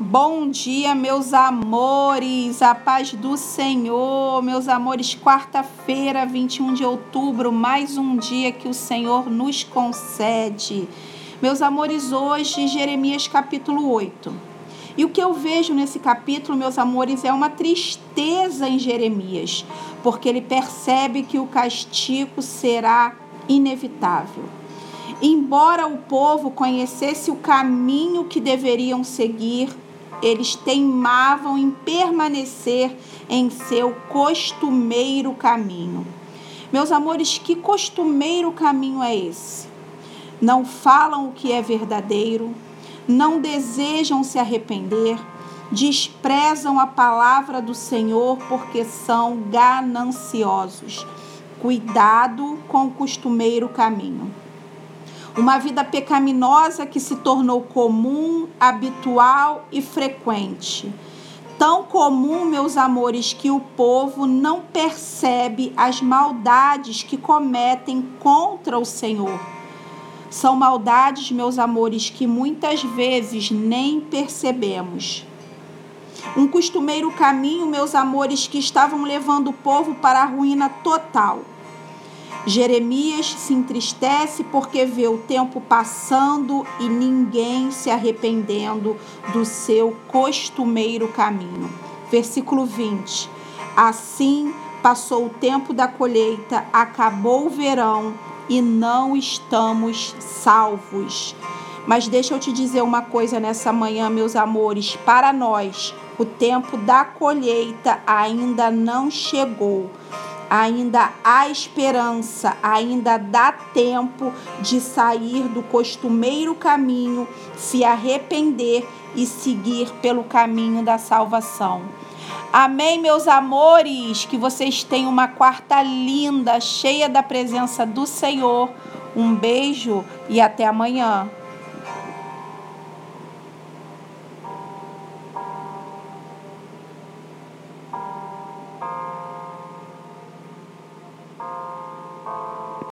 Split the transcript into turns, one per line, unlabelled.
Bom dia, meus amores, a paz do Senhor, meus amores. Quarta-feira, 21 de outubro, mais um dia que o Senhor nos concede. Meus amores, hoje, Jeremias capítulo 8. E o que eu vejo nesse capítulo, meus amores, é uma tristeza em Jeremias, porque ele percebe que o castigo será inevitável. Embora o povo conhecesse o caminho que deveriam seguir, eles teimavam em permanecer em seu costumeiro caminho. Meus amores, que costumeiro caminho é esse? Não falam o que é verdadeiro, não desejam se arrepender, desprezam a palavra do Senhor porque são gananciosos. Cuidado com o costumeiro caminho uma vida pecaminosa que se tornou comum, habitual e frequente. Tão comum, meus amores, que o povo não percebe as maldades que cometem contra o Senhor. São maldades, meus amores, que muitas vezes nem percebemos. Um costumeiro caminho, meus amores, que estavam levando o povo para a ruína total. Jeremias se entristece porque vê o tempo passando e ninguém se arrependendo do seu costumeiro caminho. Versículo 20. Assim passou o tempo da colheita, acabou o verão e não estamos salvos. Mas deixa eu te dizer uma coisa nessa manhã, meus amores, para nós, o tempo da colheita ainda não chegou ainda há esperança, ainda dá tempo de sair do costumeiro caminho, se arrepender e seguir pelo caminho da salvação. Amém, meus amores. Que vocês tenham uma quarta linda, cheia da presença do Senhor. Um beijo e até amanhã.